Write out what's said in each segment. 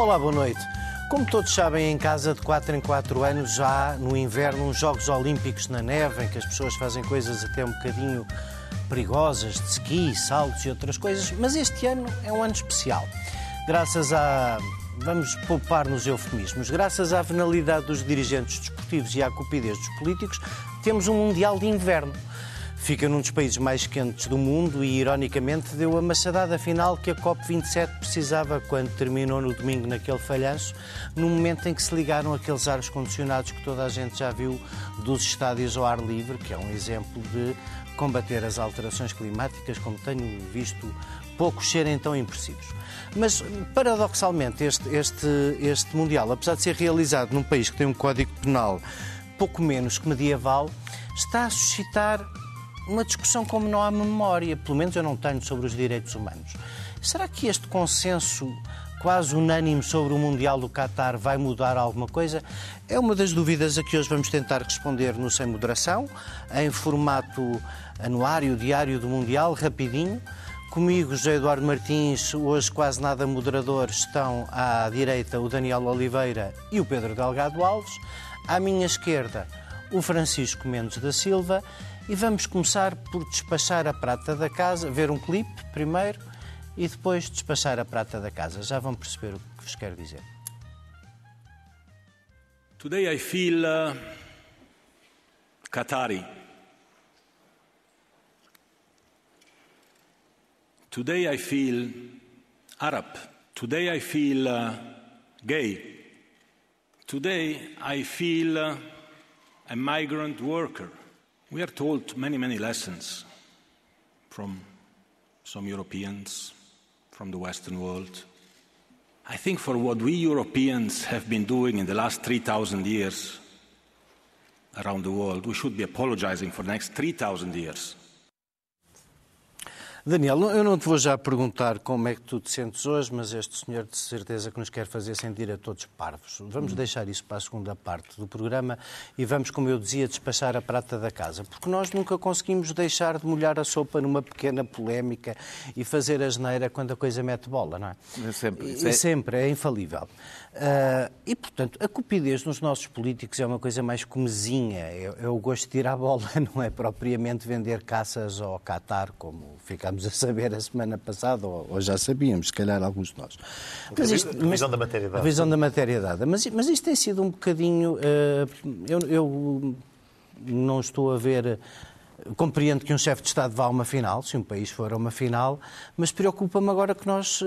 Olá, boa noite. Como todos sabem, em casa de 4 em 4 anos já há no inverno uns Jogos Olímpicos na neve, em que as pessoas fazem coisas até um bocadinho perigosas, de ski, saltos e outras coisas, mas este ano é um ano especial. Graças a. Vamos poupar nos eufemismos. Graças à venalidade dos dirigentes desportivos e à cupidez dos políticos, temos um Mundial de Inverno. Fica num dos países mais quentes do mundo e, ironicamente, deu a machadada final que a COP27 precisava quando terminou no domingo naquele falhanço, no momento em que se ligaram aqueles ares condicionados que toda a gente já viu dos estádios ao ar livre, que é um exemplo de combater as alterações climáticas, como tenho visto poucos serem tão impressivos. Mas, paradoxalmente, este, este, este Mundial, apesar de ser realizado num país que tem um código penal pouco menos que medieval, está a suscitar uma discussão como não há memória, pelo menos eu não tenho, sobre os direitos humanos. Será que este consenso quase unânime sobre o Mundial do Qatar vai mudar alguma coisa? É uma das dúvidas a que hoje vamos tentar responder no Sem Moderação, em formato anuário, diário do Mundial, rapidinho. Comigo, José Eduardo Martins, hoje quase nada moderador, estão à direita o Daniel Oliveira e o Pedro Delgado Alves. À minha esquerda, o Francisco Mendes da Silva. E vamos começar por despachar a prata da casa, ver um clipe primeiro e depois despachar a prata da casa. Já vão perceber o que vos quero dizer. Today I feel uh, Qatari. Today I feel Arab. Today I feel uh, gay. Today I feel uh, a migrant worker. We are told many, many lessons from some Europeans, from the Western world. I think for what we Europeans have been doing in the last 3,000 years around the world, we should be apologizing for the next 3,000 years. Daniel, eu não te vou já perguntar como é que tu te sentes hoje, mas este senhor de certeza que nos quer fazer sentir a todos parvos. Vamos deixar isso para a segunda parte do programa e vamos, como eu dizia, despachar a prata da casa, porque nós nunca conseguimos deixar de molhar a sopa numa pequena polémica e fazer a geneira quando a coisa mete bola, não é? É sempre. E, é... sempre, é infalível. Uh, e, portanto, a cupidez nos nossos políticos é uma coisa mais comezinha, é, é o gosto de ir à bola, não é propriamente vender caças ao Qatar, como ficámos a saber a semana passada, ou, ou já sabíamos, se calhar alguns de nós. Mas isto, a visão da matéria dada. A visão da matéria dada. Mas, mas isto tem sido um bocadinho... Uh, eu, eu não estou a ver Compreendo que um chefe de Estado vá a uma final, se um país for a uma final, mas preocupa-me agora que nós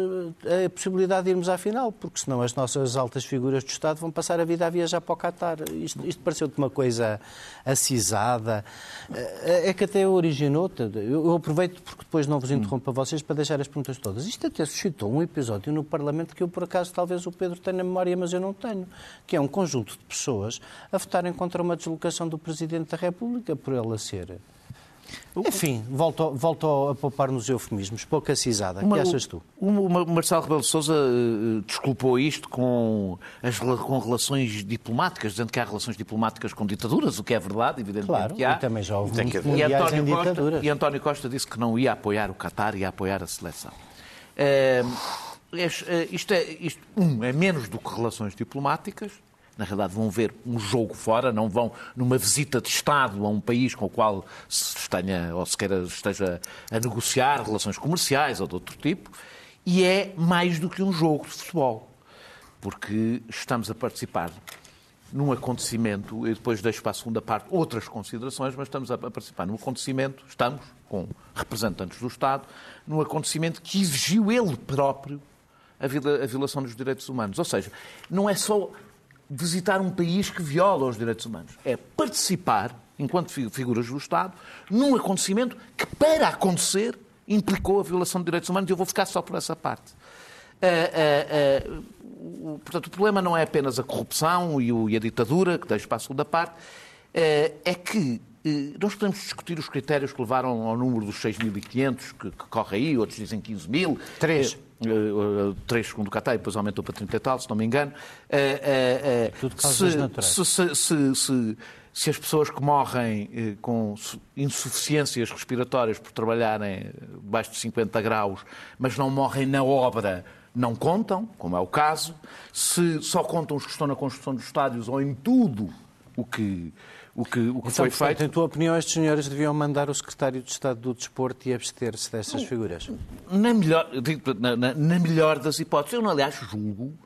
eh, a possibilidade de irmos à final, porque senão as nossas altas figuras do Estado vão passar a vida a viajar para o Qatar. Isto, isto pareceu-te uma coisa acisada. Eh, é que até originou. Eu aproveito porque depois não vos interrompo a vocês para deixar as perguntas todas. Isto até suscitou um episódio no Parlamento que eu, por acaso, talvez o Pedro tenha na memória, mas eu não tenho, que é um conjunto de pessoas a votarem contra uma deslocação do Presidente da República por ela ser enfim, volto, volto a poupar nos eufemismos. Pouca cisada. O que achas tu? O, o Marcelo Rebelo de Sousa uh, desculpou isto com, as, com relações diplomáticas, dizendo que há relações diplomáticas com ditaduras, o que é verdade, evidentemente claro, que há. e também já houve muitos e António, Costa, e António Costa disse que não ia apoiar o Qatar, ia apoiar a seleção. Uh, isto, é, isto, um, é menos do que relações diplomáticas, na realidade vão ver um jogo fora, não vão numa visita de Estado a um país com o qual se tenha ou se queira, esteja a negociar relações comerciais ou de outro tipo, e é mais do que um jogo de futebol, porque estamos a participar num acontecimento, e depois deixo para a segunda parte outras considerações, mas estamos a participar num acontecimento, estamos com representantes do Estado, num acontecimento que exigiu ele próprio a violação dos direitos humanos. Ou seja, não é só visitar um país que viola os direitos humanos. É participar, enquanto figuras do Estado, num acontecimento que, para acontecer, implicou a violação de direitos humanos. E eu vou ficar só por essa parte. Uh, uh, uh, portanto, o problema não é apenas a corrupção e, o, e a ditadura, que deixo para a segunda parte, é que nós podemos discutir os critérios que levaram ao número dos 6.500 que, que corre aí, outros dizem 15 mil. Três. 3 segundo o Qatar, depois aumentou para 30 e tal, se não me engano. Tudo se, se, se, se, se as pessoas que morrem com insuficiências respiratórias por trabalharem debaixo de 50 graus, mas não morrem na obra, não contam, como é o caso, se só contam os que estão na construção dos estádios ou em tudo o que, o que, o que então, foi portanto, feito. Em tua opinião, estes senhores deviam mandar o secretário de Estado do Desporto e abster-se dessas figuras? Na melhor, na, na, na melhor das hipóteses. Eu, aliás, julgo,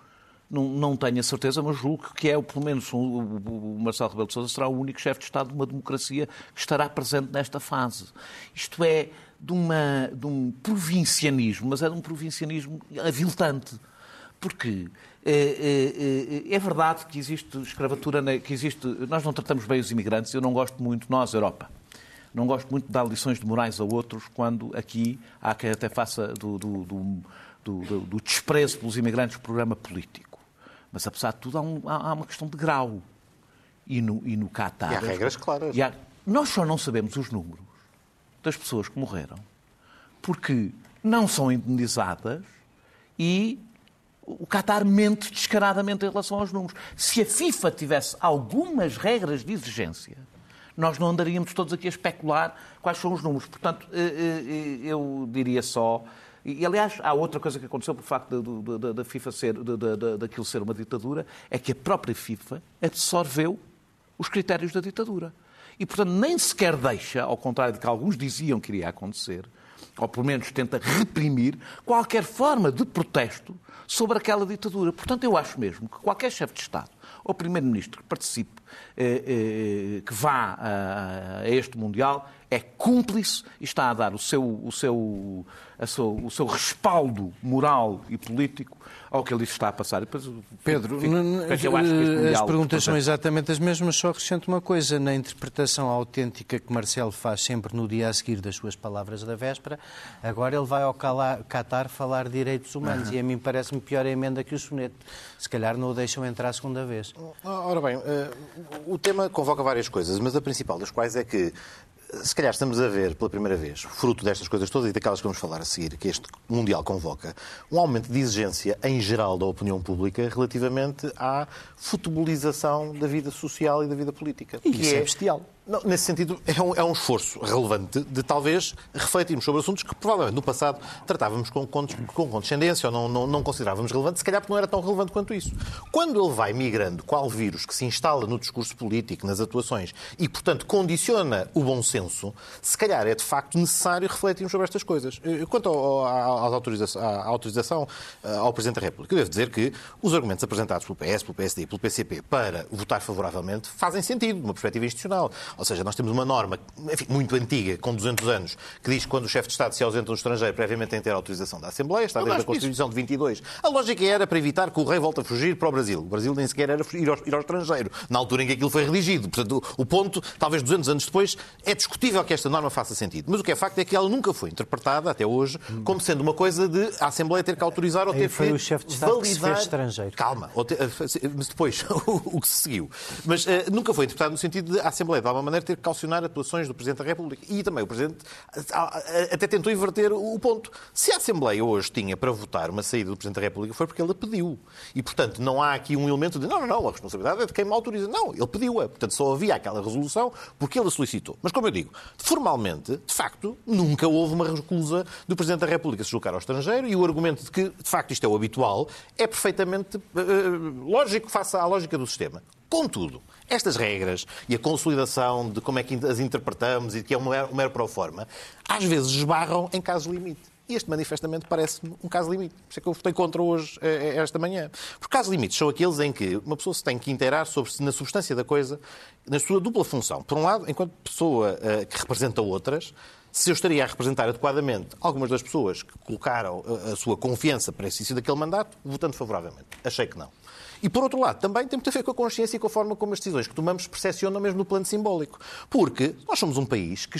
não, não tenho a certeza, mas julgo que é, pelo menos, o, o Marcelo Rebelo de Sousa será o único chefe de Estado de uma democracia que estará presente nesta fase. Isto é de, uma, de um provincianismo, mas é de um provincianismo aviltante. Porque é, é, é, verdade que existe escravatura, que existe. Nós não tratamos bem os imigrantes, eu não gosto muito, nós, Europa, não gosto muito de dar lições de morais a outros quando aqui há quem até faça do, do, do, do desprezo pelos imigrantes programa político. Mas, apesar de tudo, há, um, há uma questão de grau. E no, e no Qatar. E há regras claras. Há, nós só não sabemos os números das pessoas que morreram porque não são indenizadas e o Qatar mente descaradamente em relação aos números. Se a FIFA tivesse algumas regras de exigência, nós não andaríamos todos aqui a especular quais são os números. Portanto, eh, eh, eu diria só. E, aliás, há outra coisa que aconteceu por facto da FIFA ser, daquilo ser uma ditadura, é que a própria FIFA absorveu os critérios da ditadura. E, portanto, nem sequer deixa, ao contrário de que alguns diziam que iria acontecer, ou pelo menos tenta reprimir, qualquer forma de protesto sobre aquela ditadura. Portanto, eu acho mesmo que qualquer chefe de Estado ou Primeiro-Ministro que participe, eh, eh, que vá a, a, este Mundial, é cúmplice e está a dar o seu, o seu, seu, o seu respaldo moral e político ao que ele está a passar. Depois, Pedro, fico, fico, as perguntas são exatamente as mesmas, só acrescento uma coisa. Na interpretação autêntica que Marcelo faz sempre no dia a seguir das suas palavras da véspera, agora ele vai ao Qatar falar de direitos humanos uhum. e a mim parece-me pior a emenda que o soneto. Se calhar não o deixam entrar a segunda vez. Ora bem, o tema convoca várias coisas, mas a principal das quais é que se calhar estamos a ver pela primeira vez, fruto destas coisas todas e daquelas que vamos falar a seguir, que este Mundial convoca, um aumento de exigência em geral da opinião pública relativamente à futebolização da vida social e da vida política. E isso é, é bestial. Não, nesse sentido, é um, é um, esforço relevante de talvez refletirmos sobre assuntos que provavelmente no passado tratávamos com, com, condescendência ou não, não, não, considerávamos relevante, se calhar porque não era tão relevante quanto isso. Quando ele vai migrando, qual vírus que se instala no discurso político, nas atuações e, portanto, condiciona o bom senso, se calhar é de facto necessário refletirmos sobre estas coisas. Eh, quanto à, autorização, à autorização eh, ao Presidente da República, eu devo dizer que os argumentos apresentados pelo PS, pelo PSD e pelo PCP para votar favoravelmente fazem sentido, de uma perspectiva institucional. Ou seja, nós temos uma norma enfim, muito antiga, com 200 anos, que diz que quando o chefe de Estado se ausenta do estrangeiro, previamente tem que ter autorização da Assembleia, está desde a Constituição de 22. A lógica era para evitar que o rei volte a fugir para o Brasil. O Brasil nem sequer era ir ao, ir ao estrangeiro, na altura em que aquilo foi redigido. Portanto, o ponto, talvez 200 anos depois, é discutível que esta norma faça sentido. Mas o que é facto é que ela nunca foi interpretada, até hoje, como sendo uma coisa de a Assembleia ter que autorizar ou ter Aí foi que o chefe de Estado validar... que se fez estrangeiro. Calma, mas depois, o que se seguiu. Mas uh, nunca foi interpretado no sentido de a Assembleia, de alguma maneira, ter que calcionar atuações do Presidente da República. E também o Presidente até tentou inverter o ponto. Se a Assembleia hoje tinha para votar uma saída do Presidente da República foi porque ele a pediu. E, portanto, não há aqui um elemento de não, não, não, a responsabilidade é de quem me autoriza. Não, ele pediu-a. Portanto, só havia aquela resolução porque ele a solicitou. Mas, como eu digo, formalmente, de facto, nunca houve uma recusa do Presidente da República se deslocar ao estrangeiro e o argumento de que, de facto, isto é o habitual é perfeitamente uh, lógico face à lógica do sistema. Contudo, estas regras e a consolidação de como é que as interpretamos e que é um mero, pro forma, às vezes esbarram em casos limite. E este manifestamente parece-me um caso limite. Por isso é que eu votei contra hoje, eh, eh, esta manhã. Porque casos limites são aqueles em que uma pessoa se tem que inteirar sobre na substância da coisa, na sua dupla função. Por um lado, enquanto pessoa uh, que representa outras, se eu estaria a representar adequadamente algumas das pessoas que colocaram a, a sua confiança para esse daquele mandato, votando favoravelmente. Achei que não. E, por outro lado, também tem muito a ver com a consciência e com a forma como as decisões que tomamos percepcionam mesmo no plano simbólico. Porque nós somos um país que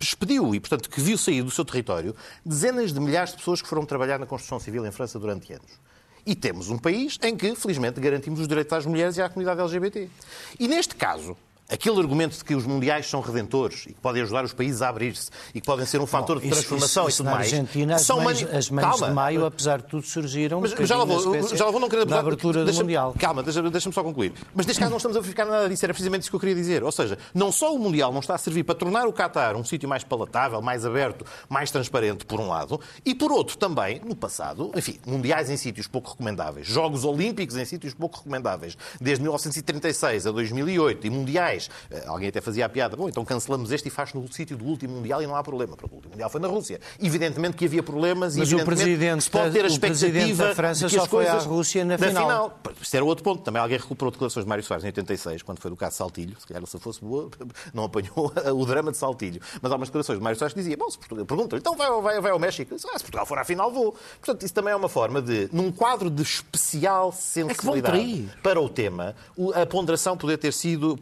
expediu e, portanto, que viu sair do seu território dezenas de milhares de pessoas que foram trabalhar na construção civil em França durante anos. E temos um país em que, felizmente, garantimos os direitos às mulheres e à comunidade LGBT. E, neste caso, Aquele argumento de que os mundiais são redentores e que podem ajudar os países a abrir-se e que podem ser um fator Bom, de isso- transformação isso- e tudo mais. Argentina, as são mães, mani- as mães Calma. de maio, apesar de tudo, surgiram Mas um já lá vou, já lá vou, não querer abertura do deixa- Mundial. Calma, deixa- deixa-me só concluir. Mas neste caso não estamos a verificar nada disso, era precisamente isso que eu queria dizer. Ou seja, não só o Mundial não está a servir para tornar o Qatar um sítio mais palatável, mais aberto, mais transparente, por um lado, e por outro também, no passado, enfim, mundiais em sítios pouco recomendáveis, Jogos Olímpicos em sítios pouco recomendáveis, desde 1936 a 2008, e mundiais, eh, alguém até fazia a piada, bom, então cancelamos este e faz no sítio do último Mundial e não há problema, porque o último Mundial foi na Rússia. Evidentemente que havia problemas e Mas o presidente se pode ter a expectativa da França de que só as foi à coisas... Rússia na final. Isto era outro ponto. Também alguém recuperou declarações de Mário Soares em 86, quando foi do caso Saltilho. Se calhar se fosse boa, não apanhou o drama de Saltilho. Mas há umas declarações de Mário Soares que dizia, bom, se Portugal... Pergunta-lhe, então vai, vai, vai ao México. Disse, ah, se Portugal for à final, vou. Portanto, isso também é uma forma de, num quadro de especial sensibilidade trair. para o tema, a ponderação poder ter sido,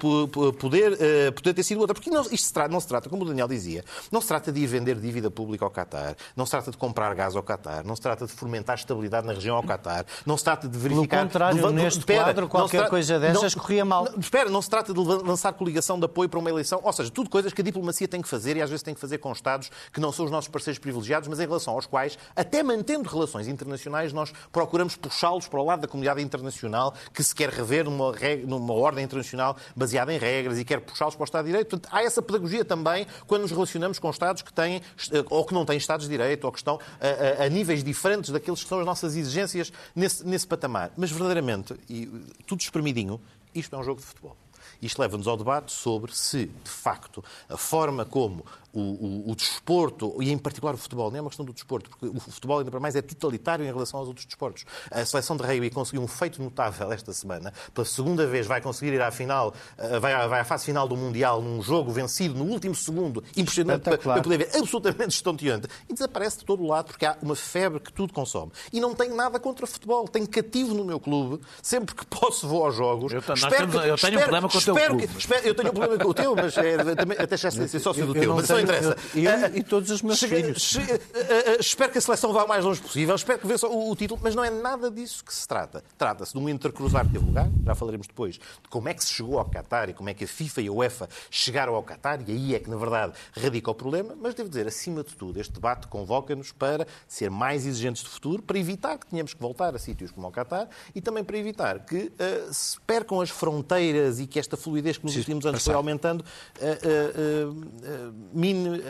poder, eh, poder ter sido outra. Porque não, isto se trata, não se trata, como o Daniel dizia, não se trata de ir vender dívida pública ao Qatar, não se trata de comprar gás ao Qatar, não se trata de fomentar estabilidade na região ao Qatar, não se trata de verificar... contrário, de- de- neste espera, quadro, não qualquer trata- coisa dessas corria mal. não- espera, não se trata de lan- lançar coligação de apoio para uma eleição, ou seja, tudo coisas que a diplomacia tem que fazer e às vezes tem que fazer com Estados que não são os nossos parceiros privilegiados, mas em relação aos quais, até mantendo relações internacionais, nós procuramos puxá-los para o lado da comunidade internacional que se quer rever numa, numa ordem internacional baseada em regras e quer puxá-los para o Estado de Direito. Portanto, há essa pedagogia também quando nos relacionamos com Estados que têm eh, ou que não têm Estados de Direito ou que estão a, a- a níveis diferentes daqueles que são as nossas exigências nesse, nesse patamar. Mas verdadeiramente, e eh, tudo espremidinho, isto é um jogo de futebol. Isto leva-nos ao debate sobre se, de facto, a forma como o, o- o desporto, e em particular o futebol, não é uma questão do desporto, porque o futebol, ainda para mais, é totalitário em relação aos outros desportos. A seleção de rugby conseguiu um feito notável esta semana. Pela segunda vez vai conseguir ir à final, eh, vai à, vai à fase final do Mundial num jogo vencido no último segundo, impressionante para, para poder ver, absolutamente estonteante, e desaparece de todo o lado porque há uma febre que tudo consome. E não tenho nada contra futebol. Tenho cativo no meu clube, sempre que posso vou aos jogos. Eu Espero temos- eu tenho um problema com o teu espero clube. que- espero- eu tenho um problema com o teu, mas é, também, até já sei ser sócio do Eu teu, mas não interessa. eu- eu e todos os meus chega- filhos. che- ah, ah, espero que a seleção vá o mais longe possível, espero que vença o, o título, mas não é nada disso que se trata. Trata-se de um intercruzar que teve lugar, já falaremos depois, de como é que se chegou ao Qatar e como é que a FIFA e a UEFA chegaram ao Qatar, e aí é que, na verdade, radica o problema, mas devo dizer, acima de tudo, este debate convoca-nos para ser mais exigentes de futuro, para evitar que tenhamos que voltar a sítios como o Qatar e também para evitar que ah, se percam as fronteiras e que esta fluidez que nos últimos anos foi aumentando ah, ah, ah, mine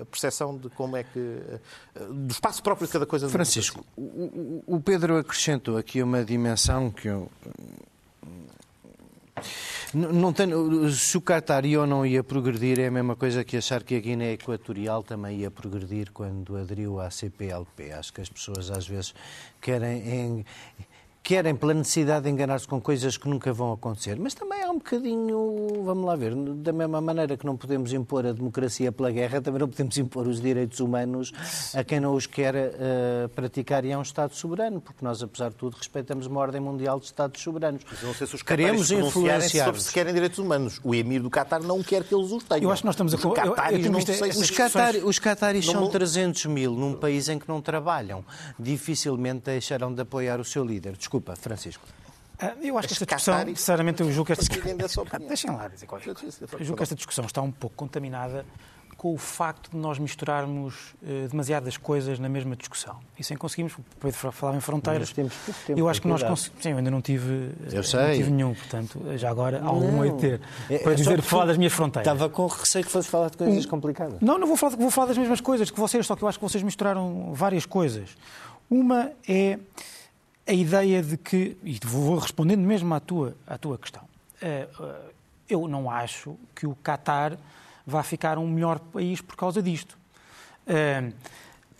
a, percepção de como é que. do espaço próprio de cada coisa. Francisco, o, o- Pedro acrescentou aqui uma dimensão que eu. N- Não tenho, se o Qatar ia ou não ia progredir é a mesma coisa que achar que a Guiné Equatorial também ia progredir quando aderiu à CPLP. Acho que as pessoas às vezes querem, em- querem pela necessidade de enganar-se com coisas que nunca vão acontecer. Mas também há um bocadinho, vamos lá ver, da mesma maneira que não podemos impor a democracia pela guerra, também não podemos impor os direitos humanos a quem não os quer eh, praticar e é um Estado soberano, porque nós, apesar de tudo, respeitamos uma ordem mundial de Estados soberanos. Mas eu não sei se os Queremos influenciar. sobre se querem direitos humanos. O emir do Qatar não quer que eles os tenham. Eu acho que nós estamos a- Os eu- eu- eu Qataris tenho não visto sei se essas Os, Qatari, os Qataris Não são vou- 300 mil num país em que não trabalham. Dificilmente deixarão de apoiar o seu líder. Desculpa, Francisco. Ah, Eu acho que Os esta discussão, sinceramente, eu julgo que esta Deixem lá dizer qualquer coisa. Eu julgo que esta discussão está um pouco contaminada com o facto de nós misturarmos eh, demasiadas coisas na mesma discussão. E sem conseguirmos, o Pedro falava em fronteiras. Temos tempo, eu acho que nós conseguimos. Sim, eu ainda não tive, eh, Eu não sei. tive nenhum, portanto, já agora algum hei de ter. É- Para é dizer, falar das minhas fronteiras. Estava com receio que fosse falar de coisas complicadas. Não, não vou falar, vou falar das mesmas coisas que vocês, só que eu acho que vocês misturaram várias coisas. Uma é a ideia de que, e vou respondendo mesmo à tua, à tua questão, Eh, eh, eu não acho que o Qatar vá ficar um melhor país por causa disto.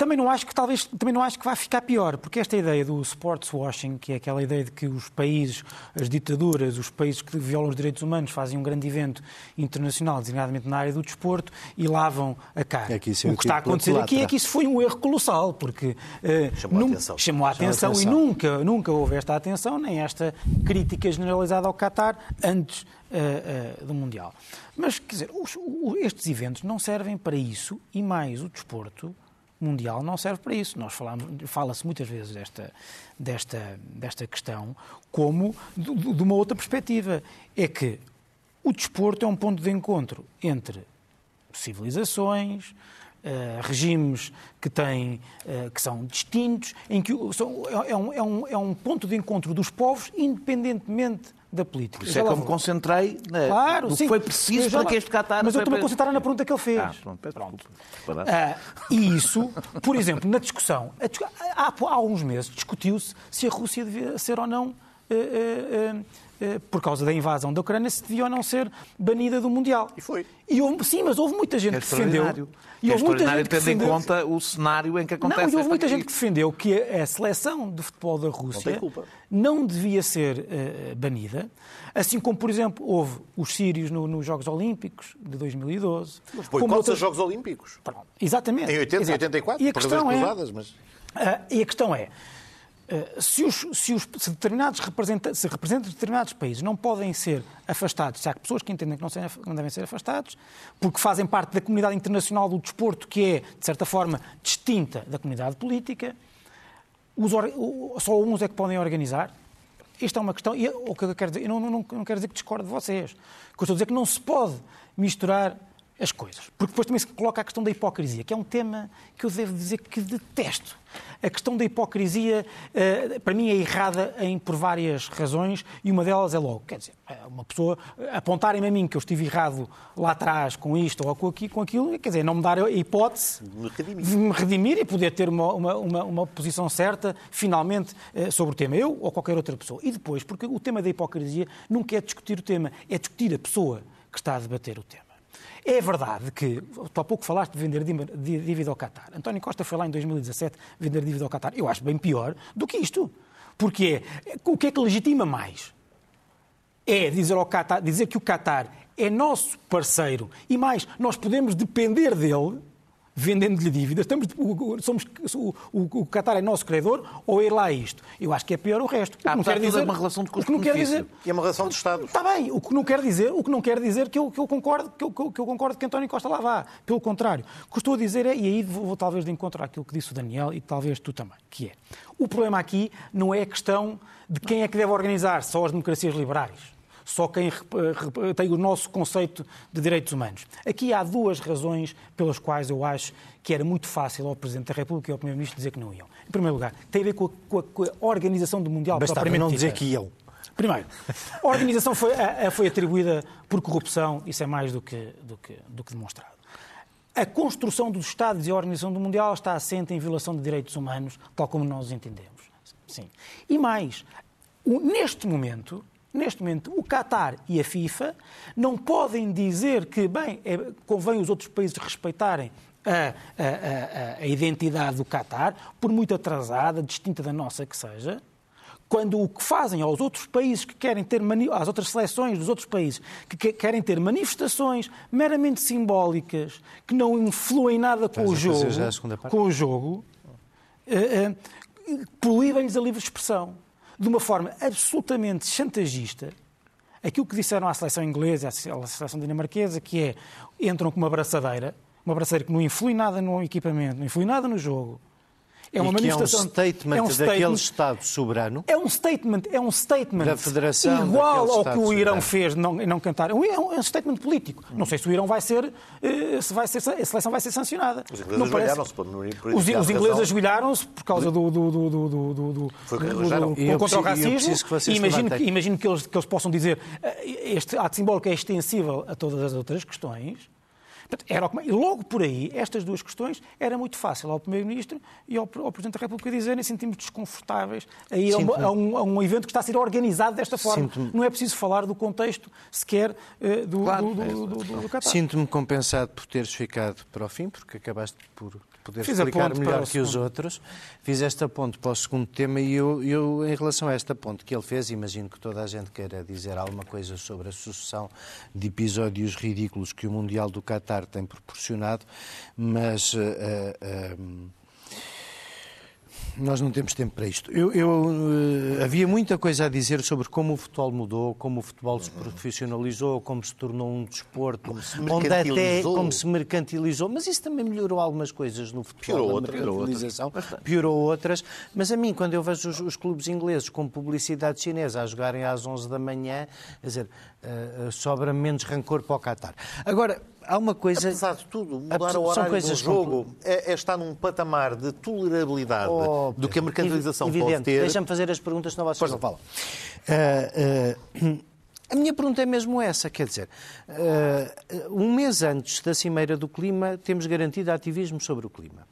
Também não acho que talvez também não acho que vai ficar pior, porque esta ideia do sports washing, que é aquela ideia de que os países, as ditaduras, os países que violam os direitos humanos fazem um grande evento internacional, designadamente na área do desporto, e lavam a cara. É que é o que está a tipo acontecer aqui é que isso foi um erro colossal, porque eh, Chamou a nun- atenção. chamou a atenção, atenção. e nunca, nunca houve esta atenção, nem esta crítica generalizada ao Qatar antes eh, eh, do Mundial. Mas, quer dizer, os- estes eventos não servem para isso e mais o desporto mundial não serve para isso. Nós falamos, fala-se muitas vezes desta, desta, desta questão como de, de uma outra perspectiva. É que O desporto é um ponto de encontro entre civilizações, Uh, regimes que têm uh, que são distintos, em que são, é, um, é, um, é um ponto de encontro dos povos, independentemente da política. Isso é que eu me concentrei na, claro, no sim, que foi preciso para que este Qatar... Mas eu estou-me a concentrar na pergunta que ele fez. Ah, pronto, pronto. Ah, e isso, por exemplo, na discussão, há, há uns meses discutiu-se se a Rússia devia ser ou não... Uh, eh, por causa da invasão da Ucrânia, se devia ou não ser banida do Mundial. E foi. E houve, sim, mas houve muita gente é que defendeu. E é houve muita gente que defendeu... em conta o cenário em que acontece. Não, e houve muita gente que defendeu que a seleção de futebol da Rússia não, não devia ser uh, banida, assim como, por exemplo, houve os sírios no, nos Jogos Olímpicos de 2012. Mas foi como outros Jogos Olímpicos. Pronto, exatamente. Em 80 e 84, e a questão é, mas... uh, e a questão é, eh, se, os, se, os, se determinados representantes, se representantes de determinados países não podem ser afastados, se há pessoas que entendem que não, sejam, não devem ser afastados, porque fazem parte da comunidade internacional do desporto, que é, de certa forma, distinta da comunidade política, os, só uns é que podem organizar. Isto é uma questão. E, o que eu quero dizer, eu não, não, não quero dizer que discordo de vocês. O que eu estou a dizer é que não se pode misturar as coisas. Porque depois também se coloca a questão da hipocrisia, que é um tema que eu devo dizer que detesto. A questão da hipocrisia, eh, para mim, é errada em, por várias razões, e uma delas é logo, quer dizer, é uma pessoa apontarem-me a mim que eu estive errado lá atrás com isto ou com aquilo, quer dizer, não me dar a hipótese de me redimir e poder ter uma, uma, uma, uma posição certa, finalmente, eh, sobre o tema, eu ou qualquer outra pessoa. E depois, porque o tema da hipocrisia nunca é discutir o tema, é discutir a pessoa que está a debater o tema. É verdade que, tu há pouco falaste de vender dívida ao Qatar. António Costa foi lá em 2017 vender dívida ao Qatar. Eu acho bem pior do que isto. Porque é, o que é que legitima mais? É dizer, ao Qatar, dizer que o Qatar é nosso parceiro e mais, nós podemos depender dele vendendo-lhe dívidas, estamos, somos, o, o, o Qatar é nosso credor ou é lá isto? Eu acho que é pior o resto. O que não quer dizer uma relação de custo quer dizer E é uma relação de Estado. Está bem, o que não quer dizer, o que não quer dizer que eu, que eu concordo que eu, que eu concordo que António Costa lá vá. Pelo contrário, o que estou a dizer é, e aí vou, vou talvez de encontro àquilo que disse o Daniel e talvez tu também, que é, o problema aqui não é a questão de quem é que deve organizar, só as democracias liberais só quem tem o nosso conceito de direitos humanos. Aqui há duas razões pelas quais eu acho que era muito fácil ao Presidente da República e ao Primeiro-Ministro dizer que não iam. Em primeiro lugar, tem a ver com a, com a, com a organização do Mundial Bastava propriamente não dizer que iam. Primeiro, a organização foi, a, foi atribuída por corrupção, isso é mais do que, do que, do que demonstrado. A construção dos Estados e a organização do Mundial está assente em violação de direitos humanos, tal como nós entendemos. Sim. E mais, neste momento, Neste momento, o Qatar e a FIFA não podem dizer que, bem, é, convém os outros países respeitarem a, a, a, a, identidade do Qatar, por muito atrasada, distinta da nossa que seja, quando o que fazem aos outros países que querem ter às outras seleções dos outros países que querem ter manifestações meramente simbólicas que não influem nada com o jogo, com o jogo, uh, uh, proíbem-lhes a livre expressão de uma forma absolutamente chantagista aquilo que disseram à seleção inglesa, à seleção dinamarquesa, que é entram com uma braçadeira, uma braçadeira que não influi nada no equipamento, não influi nada no jogo, é uma manifestação. É um statement, é um statement daquele Estado soberano. É um statement, é um statement da Federação igual ao que o Irão soberano. fez não, não cantar. É um, é um statement político. Hum. Não sei se o Irão vai ser, eh, se vai ser, a seleção vai ser sancionada. Os ingleses ajoelharam-se. Os, os ingleses ajoelharam-se por causa do, do, do, do, do, do, Foi do, do, contra o racismo. E imagino, que, imagino que, eles, que eles possam dizer eh, este ato simbólico é extensível a todas as outras questões. Era, e logo por aí, estas duas questões, era muito fácil ao Primeiro-Ministro e ao, ao, Presidente da República dizerem sentimos desconfortáveis a ir a um, a, um, a um, evento que está a ser organizado desta forma. Não é preciso falar do contexto sequer uh, do, claro, do, do, do, do. Sinto-me compensado por teres ficado para o fim, porque acabaste por poder Fiz explicar melhor que os outros. Fiz esta ponte para o segundo tema e eu, eu, em relação a esta ponte que ele fez, imagino que toda a gente queira dizer alguma coisa sobre a sucessão de episódios ridículos que o Mundial do Qatar tem proporcionado, mas. Uh, uh, nós não temos tempo para isto. Eu, eu, eh, havia muita coisa a dizer sobre como o futebol mudou, como o futebol se profissionalizou, como se tornou um desporto, como se onde até mercantilizou. como se mercantilizou, mas isso também melhorou algumas coisas no futebol. Piorou a outras, mercantilização, piorou outras. Mas a mim, quando eu vejo os, os clubes ingleses com publicidade chinesa a jogarem às 11 da manhã, quer dizer, eh, eh, sobra menos rancor para o Qatar. Agora, há uma coisa... Apesar de tudo, mudar o horário do jogo é, é estar num patamar de tolerabilidade Oh, do que a mercantilização evidente. pode ter. Deixa-me fazer as perguntas, senão vocês não falam. Ah, ah, a minha pergunta é mesmo essa, quer dizer, ah, um mês antes da Cimeira do Clima temos garantido ativismo sobre o clima.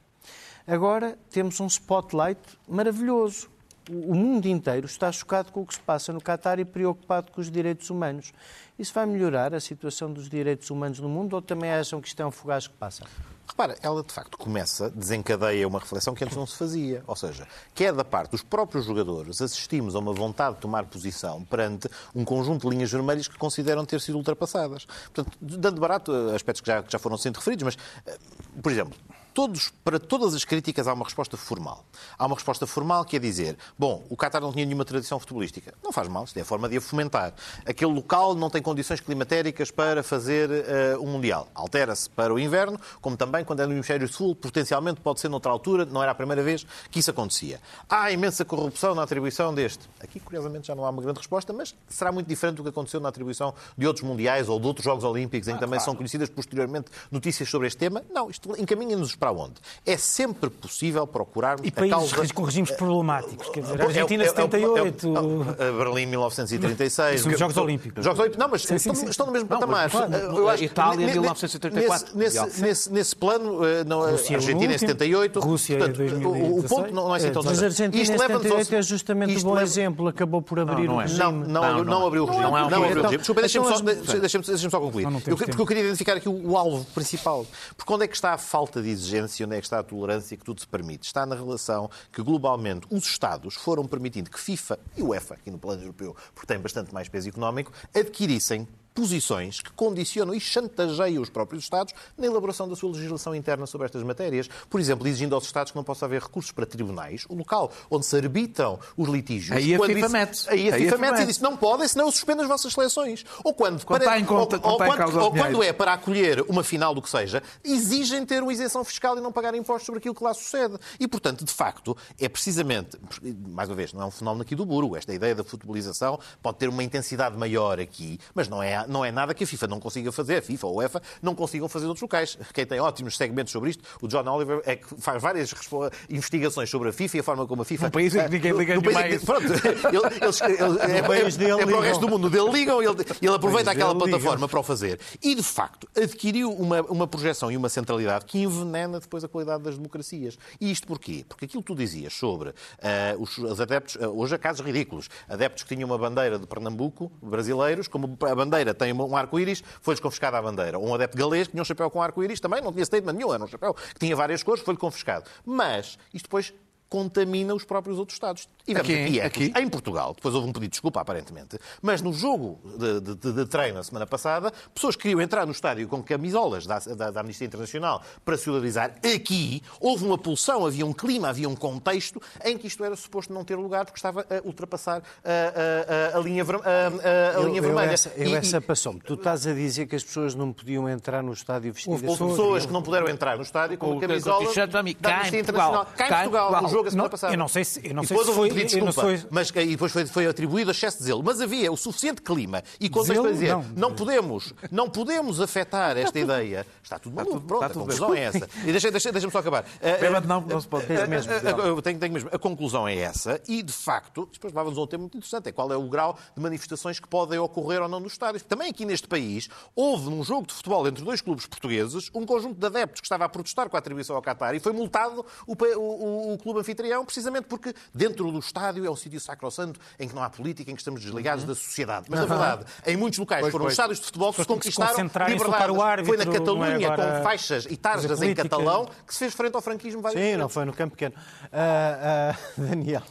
Agora temos um spotlight maravilhoso. O mundo inteiro está chocado com o que se passa no Qatar e preocupado com os direitos humanos. Isso vai melhorar a situação dos direitos humanos no mundo ou também acham que isto é um fugaz que passa? Repara, ela de facto começa, desencadeia uma reflexão que antes não se fazia. Ou seja, que é da parte dos próprios jogadores, assistimos a uma vontade de tomar posição perante um conjunto de linhas vermelhas que consideram ter sido ultrapassadas. Portanto, dando barato aspectos que já, que já foram sendo referidos, mas, eh, por exemplo, todos, para todas as críticas há uma resposta formal. Há uma resposta formal que é dizer, bom, o Qatar não tinha nenhuma tradição futebolística. Não faz mal, isto é a forma de a fomentar. Aquele local não tem condições climatéricas para fazer uh, um Mundial. Altera-se para o inverno, como também quando é no hemisfério sul, potencialmente pode ser noutra altura, não era a primeira vez que isso acontecia. Há imensa corrupção na atribuição deste. Aqui, curiosamente, já não há uma grande resposta, mas será muito diferente do que aconteceu na atribuição de outros Mundiais ou de outros Jogos Olímpicos, em que também são conhecidas posteriormente notícias sobre este tema. Não, isto encaminha-nos para onde? É sempre possível procurarmos E a países causa... com regimes problemáticos, quer dizer, a É o- Argentina é é o- 78, é é Berlim 1936. São os Jogos Olímpicos. Jogos Olímpicos, não, mas Sim, sim, estão, sim. no mesmo Não, patamar. claro, Eu acho- Itália, 1984, Nesse, nesse, nesse, nesse plano, eh, não, a Rússia é o Argentina em último, 78. Rússia é portanto, o- o 2016. ponto não é assim tão Mas a. Argentina em Isto leva-nos ao- 78 é justamente um bom exemplo, acabou por abrir não o é. regime. Não, não, Não, não, não. abriu o regime. Não é Não, abriu o regime. Desculpa, deixa-me só, concluir. Não, não porque eu queria identificar aqui o alvo principal. Porque onde é que está a falta de exigência, onde é que está a tolerância que tudo se permite? Está na relação que, globalmente, os Estados foram permitindo que FIFA e UEFA, aqui no plano europeu, porque tem bastante mais peso económico, adquirissem posições que condicionam e chantageiam os próprios Estados na elaboração da sua legislação interna sobre estas matérias. Por exemplo, exigindo aos Estados que não possa haver recursos para tribunais, o local onde se arbitram os litígios. Aí a FIFA mete-se. Aí a FIFA mete-se e diz, não podem, senão eu suspendo as vossas seleções. Ou quando, Quando em conta- ou, ou quando- ou quando é para acolher uma final do que seja, exigem ter uma isenção fiscal e não pagar impostos sobre aquilo que lá sucede. E, portanto, de facto, é precisamente, mais uma vez, não é um fenómeno aqui do Buro, esta ideia da futebolização pode ter uma intensidade maior aqui, mas não é, não é nada que a FIFA não consiga fazer, a FIFA ou a UEFA não consigam fazer noutros locais. Quem tem ótimos segmentos sobre isto, o John Oliver, é que faz várias investigações sobre a FIFA e a forma como a FIFA... Num país em que ninguém liga No país em mais. que- Pronto, ele- eles, ele- é, é- dele é para o resto do mundo dele ligam e ele, ele aproveita aquela plataforma para o fazer. E, de facto, adquiriu uma, uma projeção e uma centralidade que envenena depois a qualidade das democracias. E isto porquê? Porque aquilo que tu dizias sobre ah, os, os adeptos, ah, hoje há casos ridículos, adeptos que tinham uma bandeira de Pernambuco, brasileiros, como a bandeira tem um arco-íris, foi-lhes confiscada a bandeira. Um adepto galês que tinha um chapéu com arco-íris, também não tinha statement nenhum, era um chapéu que tinha várias cores, foi-lhe confiscado. Mas isto depois contamina os próprios outros Estados. E vemos Aqui, aqui, ecos. aqui? em Portugal, depois houve um pedido de desculpa, aparentemente, mas no jogo de, de- de- de treino na semana passada, pessoas queriam entrar no estádio com camisolas da, da, da Amnistia Internacional para solidarizar. Aqui houve uma pulsão, havia um clima, havia um contexto em que isto era suposto não ter lugar porque estava a ultrapassar a, a- a- a linha, a- a- a Eu- vermelha. essa, eu E- essa passou-me. Tu estás a dizer que as pessoas não podiam entrar no estádio vestidas Houve com- pessoas que não puderam entrar no estádio com Com a o camisola t-shirt da Amnistia Portugal. Internacional. Cá em Portugal, jogo a semana Não, passada. eu não sei se- eu não E sei depois houve um foi- pedido de desculpa, sei- mas e depois foi, foi atribuído a excesso de zelo. Mas havia o suficiente clima e contexto para dizer não. Não. podemos, não podemos afetar esta ideia. Está tudo maluco, tudo- pronto, a conclusão é essa. E deixa- deixa- deixa-me só acabar. Bêbado não, não se pode. Eu tenho, tenho mesmo. A conclusão é essa e, de facto, depois levava-nos a um tema muito interessante, é qual é o grau de manifestações que podem ocorrer ou não nos estádios. Também aqui neste país, houve num jogo de futebol entre dois clubes portugueses um conjunto de adeptos que estava a protestar com a atribuição ao Qatar e foi multado o- o- o clube anfitrião precisamente porque dentro do estádio é um sítio sacrossanto em que não há política, em que estamos desligados da sociedade. Mas, na verdade, em muitos locais Pois, foram pois. estádios de futebol que se conquistaram liberdades. o árbitro, Foi na é Catalunha, agora com faixas e tarjas em catalão, que se fez frente ao franquismo várias Sim, vezes. não foi no campo pequeno. Ah, ah, Daniel.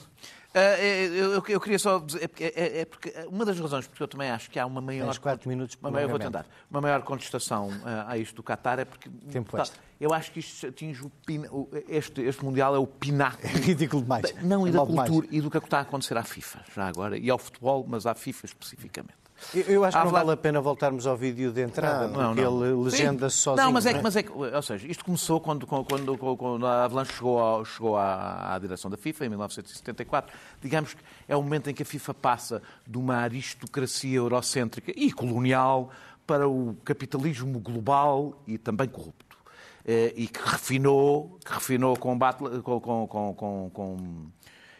Ah, eu, eu- eu queria só dizer, é porque, é- é porque uma das razões porque eu também acho que há uma maior... Tens quatro minutos uma maior, vou tentar. Uma maior contestação ah, a isto do Qatar é porque... Tempo tá, eu acho que isto atinge o... Este, este Mundial é o pináculo... Ridículo demais. Não, e É da mal demais. cultura e do é que está a acontecer à FIFA, já agora. E ao futebol, mas à FIFA especificamente. Eu, eu acho que não vale a pena voltarmos ao vídeo de entrada, porque ele legenda-se Sim. sozinho. Não, mas é, que, não é? mas é que, ou seja, isto começou quando, quando, quando, a Avalanche chegou, ao- chegou à, à direção da FIFA, em 1974. Digamos que é o momento em que a FIFA passa de uma aristocracia eurocêntrica e colonial para o capitalismo global e também corrupto. Eh, E que refinou, que refinou com, com, com, com,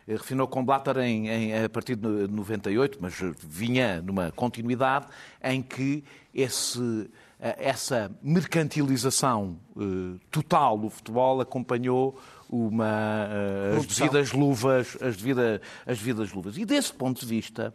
refinou com Blatter em, em- a partir de 98, mas vinha numa continuidade em que esse, eh, essa mercantilização eh, total do futebol acompanhou uma, eh, as devidas luvas, as devidas, as devidas luvas. E desse ponto de vista,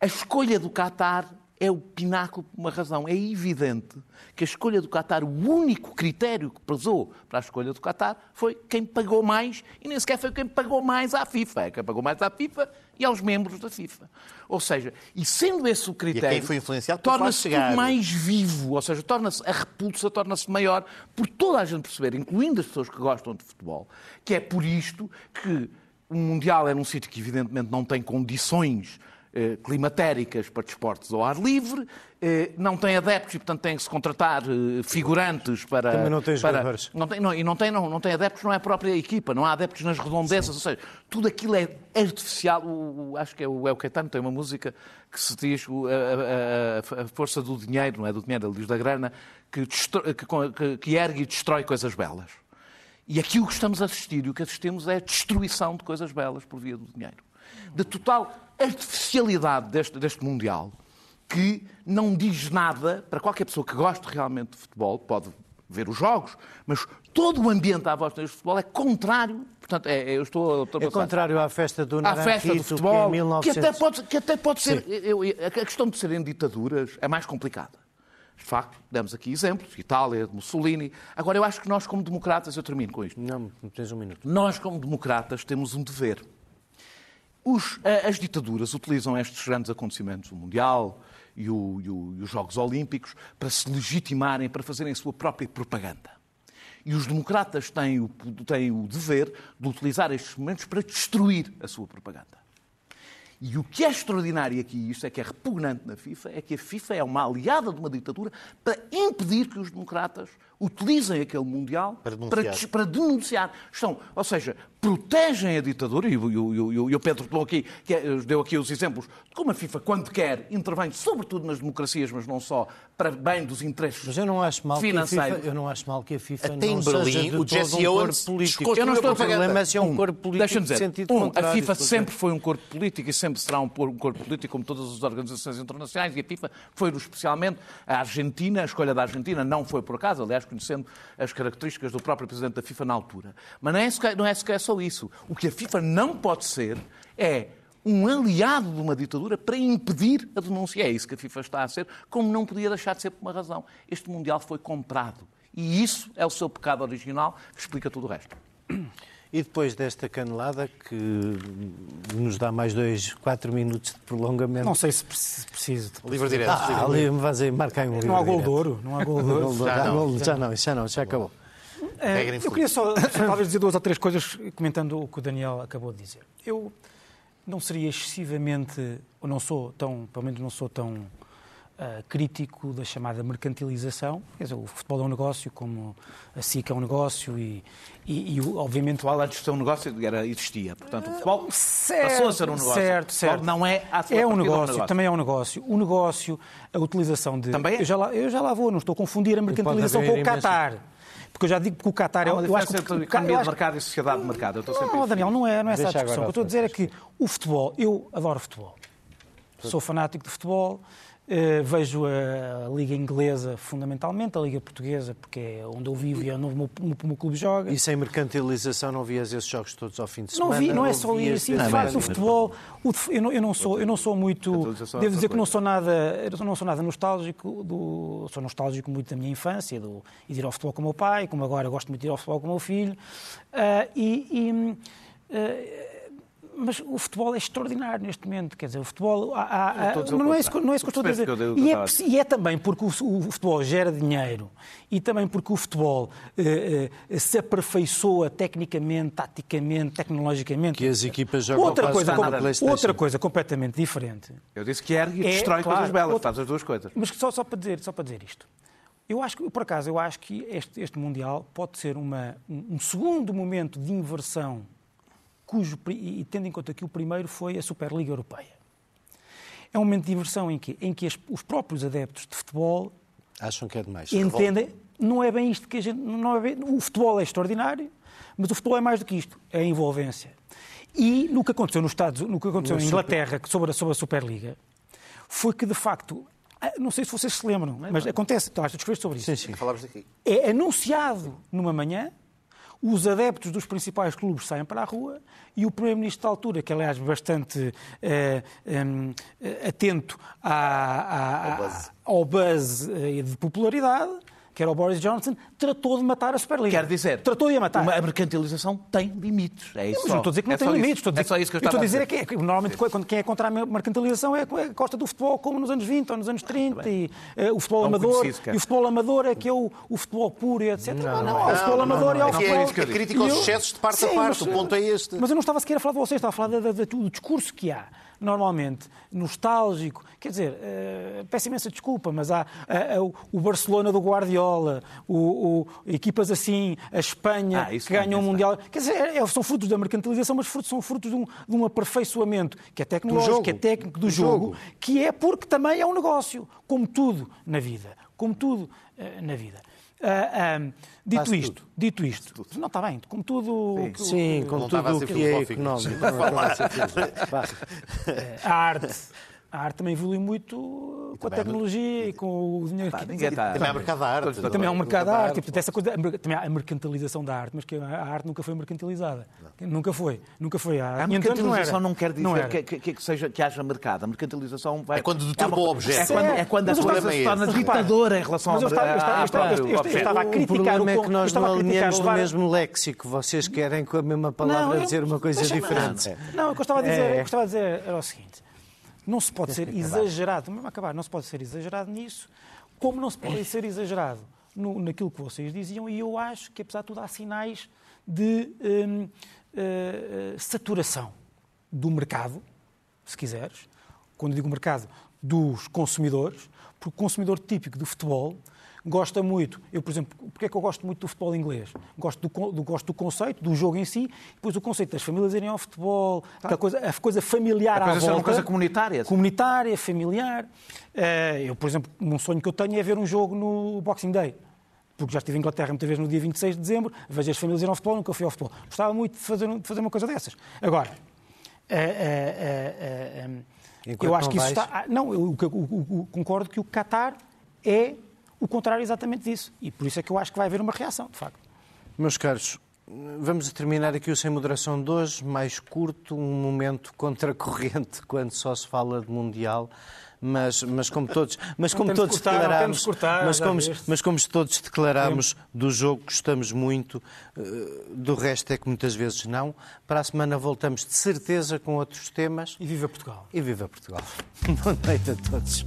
a escolha do Qatar é o pináculo por uma razão. É evidente que a escolha do Qatar, o único critério que pesou para a escolha do Qatar foi quem pagou mais e nem sequer foi quem pagou mais à FIFA. É quem pagou mais à FIFA e aos membros da FIFA. Ou seja, e sendo esse o critério, quem foi influenciado por torna-se tudo mais vivo, ou seja, torna-se a repulsa torna-se maior por toda a gente perceber, incluindo as pessoas que gostam de futebol, que é por isto que o Mundial é num sítio que evidentemente não tem condições eh, climatéricas para desportos ao ar livre, eh, não tem adeptos e, portanto, tem que se contratar eh, figurantes para... Também não tem para- jogadores. não tem, não, e não tem, não, não tem adeptos, não é a própria equipa, não há adeptos nas redondezas, ou seja, tudo aquilo é artificial. O, o- acho que é o El Caetano, tem uma música que se diz o- a, a- a- força do dinheiro, não é do dinheiro, ele diz da grana, que, que, que- que ergue e destrói coisas belas. E aqui o que estamos a assistir e o que assistimos é a destruição de coisas belas por via do dinheiro. Da total artificialidade deste, deste Mundial, que não diz nada para qualquer pessoa que goste realmente de futebol, pode ver os jogos, mas todo o ambiente à volta deste futebol é contrário. Portanto, é, é- eu estou, a É contrário à festa do à Naranjito, festa do que é futebol, em 1900... que até pode, que até pode ser. eu- a questão de serem ditaduras é mais complicada. De facto, demos aqui exemplos, Itália, Mussolini. Agora, eu acho que nós, como democratas, eu termino com isto. Não, tens um minuto. Nós, como democratas, temos um dever. Os- a- as ditaduras utilizam estes grandes acontecimentos, o Mundial e, o- e o- e os Jogos Olímpicos, para se legitimarem, para fazerem a sua própria propaganda. E os democratas têm o, têm o dever de utilizar estes momentos para destruir a sua propaganda. E o que é extraordinário aqui, isto é que é repugnante na FIFA, é que a FIFA é uma aliada de uma ditadura para impedir que os democratas utilizem aquele Mundial Para denunciar. des- para denunciar. Estão, ou seja, protegem a ditadura, e o, e e e Pedro deu aqui, que é- deu aqui os exemplos de como a FIFA, quando quer, intervém sobretudo nas democracias, mas não só, para bem dos interesses Mas eu não acho mal que a financeiros. FIFA, eu não acho mal que a FIFA Até em não Berlim, seja de o todo Jesse um corpo político. Eu não estou a O problema é se é um, Um, corpo político Deixa-me de dizer, sentido um, contrário. a FIFA sempre foi um corpo político e sempre será um um corpo político, como todas as organizações internacionais, e a FIFA foi especialmente a Argentina, a escolha da Argentina não foi por acaso, aliás, conhecendo as características do próprio presidente da FIFA na altura. Mas não é, sequer, não é sequer só isso. O que a FIFA não pode ser é um aliado de uma ditadura para impedir a denúncia. É isso que a FIFA está a ser, como não podia deixar de ser por uma razão. Este Mundial foi comprado. E isso é o seu pecado original, que explica tudo o resto. E depois desta canelada, que nos dá mais dois, quatro minutos de prolongamento. Não sei se pre- se preciso. de- Livre direto. Ah, ali me vais aí marcar um livro Não há gol de ouro. Não há gol de ouro. Já não. Já não, já não, já acabou. Regra eu queria só, talvez, dizer duas ou três coisas comentando o que o Daniel acabou de dizer. Eu não seria excessivamente, ou não sou tão, pelo menos não sou tão ah, crítico da chamada mercantilização. Quer dizer, o futebol é um negócio, como a SIC é um negócio e, e, e obviamente, O futebol antes de ser um negócio era, existia. Portanto, o futebol Certo, passou a ser um negócio. Certo, certo. Não é à sua É um partida negócio, também é um negócio. O negócio, a utilização de. Também é? eu, já lá, eu já lá vou, não estou a confundir a mercantilização com o Qatar. Porque eu já digo que o Qatar é. Há uma eu acho que entre economia de mercado e sociedade de mercado. Eu estou sempre Não, Daniel, não é, não é essa a discussão. O que eu estou a dizer é que o futebol, eu adoro futebol. Sou fanático de futebol. Eh, vejo a Liga Inglesa fundamentalmente, a Liga Portuguesa, porque é onde eu vivo e é onde o meu, o meu clube joga. E sem mercantilização não vias esses jogos todos ao fim de Não semana? vi, não é só isso. De desde facto, o futebol, o de- eu, não, eu não sou, eu não sou muito, é devo dizer que não sou nada, não sou nada nostálgico do, sou nostálgico muito da minha infância, do, e de ir ao futebol com o meu pai, como agora gosto muito de ir ao futebol com o meu filho, Ah, e, e, ah, mas o futebol é extraordinário neste momento. Quer dizer, o futebol. Há, há, estou a dizer o não, é isso, não é isso que eu estou a dizer. Eu E é, e é também porque o, o futebol gera dinheiro e também porque o futebol eh, eh, se aperfeiçoa tecnicamente, taticamente, tecnologicamente. Que as equipas jogam outra coisa, com- outra coisa completamente diferente. Eu disse que ergue e É, destrói claro, coisas belas, outra- faz as duas coisas. Mas só, só, para dizer, só para dizer isto. Eu acho que, por acaso, eu acho que este, este Mundial pode ser uma, um, um segundo momento de inversão, cujo, e tendo em conta que o primeiro foi a Superliga Europeia. É um momento de inversão em que, em que as- os próprios adeptos de futebol Acham que é demais. entendem. Não é bem isto que a gente. Não é bem- o futebol é extraordinário, mas o futebol é mais do que isto é a envolvência. E no que aconteceu nos Estados no que aconteceu No em Super- Inglaterra sobre a, sobre a Superliga foi que, de facto, ah, não sei se vocês se lembram, mas acontece, então, acho que escreveste sobre isso. Sim, sim. Falámos daqui. É anunciado numa manhã, os adeptos dos principais clubes saem para a rua e o Primeiro-Ministro da altura, que aliás bastante eh, eh, atento à- à- Ao buzz. ao buzz eh, de popularidade, que era o Boris Johnson, tratou de matar a Superliga. Quer dizer, Tratou de a matar. uma- a mercantilização tem limites. É isso Mas só. não estou a dizer que não É tem limites. Estou a dizer, É só isso que eu estou estava a dizer. É que, é que normalmente quando quem é contra a mercantilização é a costa do futebol, como nos anos 20 ou nos anos 30, e eh, o futebol Não amador. E o futebol amador é que é o, o futebol puro e etc. Não, não, o futebol amador é o É futebol. é, é crítica aos eu- excessos de parte a parte. mas- O ponto é este. Mas eu não estava sequer a falar de vocês, estava a falar do discurso que há. Normalmente, nostálgico, quer dizer, eh, peço imensa desculpa, mas há eh, o- o Barcelona do Guardiola, o, o- equipas assim, a Espanha Ah, que ganham o Mundial. Quer dizer, é- são frutos da mercantilização, mas frutos- são frutos de um, de um aperfeiçoamento que é tecnológico, que é técnico do, Do jogo, jogo. que é porque também é um negócio, como tudo na vida. Como tudo na vida. Ah, ah, dito Quase isto, dito isto, não está bem, como tudo. o que- Sim, com Não estava a tudo o que é económico. A arte. A arte também evolui muito com a tecnologia e com o dinheiro que ninguém está- Também há mercado da arte. Também há um mercado da Mercado arte, e, portanto, essa coisa, também há a mercantilização da arte, mas que a arte nunca foi mercantilizada. Nunca foi. Nunca foi. Há A 500 anos mercantilização era. não quer dizer Não que, que- que seja, que haja mercado. A mercantilização vai... É quando deturpa uma- o objeto. É quando, é quando a coisa se torna ditadora em relação ao estava- eu estava- objeto. a O criticar problema é o que nós não alinhamos no mesmo léxico. Vocês querem com a mesma palavra dizer uma coisa diferente. Não, o que eu estava a dizer, É. o que eu estava a dizer era o seguinte: não se pode ser exagerado, mesmo acabar, não se pode ser exagerado nisso, como não se pode ser exagerado no, naquilo que vocês diziam, e eu acho que, apesar de tudo, há sinais de hum, eh, saturação do mercado, se quiseres, quando digo mercado, dos consumidores, porque o consumidor típico do futebol gosta muito, eu, por exemplo, porque é que eu gosto muito do futebol inglês? Gosto do, do- gosto do conceito, do jogo em si, depois o conceito das famílias irem ao futebol, aquela coisa, a coisa familiar A coisa à ser uma volta. coisa comunitária. Comunitária, familiar. Eh, Eu, por exemplo, um sonho que eu tenho é ver um jogo no Boxing Day. Porque já estive em Inglaterra muitas vezes no dia 26 de dezembro, vejo as famílias irem ao futebol, nunca fui ao futebol. Gostava muito de fazer, de fazer uma coisa dessas. Agora, eh, eh, Enquanto eu acho que isso vais- está. ah, Não, eu, eu- eu- eu concordo que o Qatar é o contrário exatamente disso. E por isso é que eu acho que vai haver uma reação, de facto. Meus caros, vamos terminar aqui o Sem Moderação de hoje, mais curto, um momento contracorrente quando só se fala de Mundial. Mas, mas como todos, mas como todos cortar, que cortar, mas como, mas como todos declarámos do jogo, gostamos muito, eh, do resto é que muitas vezes não. Para a semana voltamos de certeza com outros temas E viva Portugal! e viva Portugal. Boa noite a todos.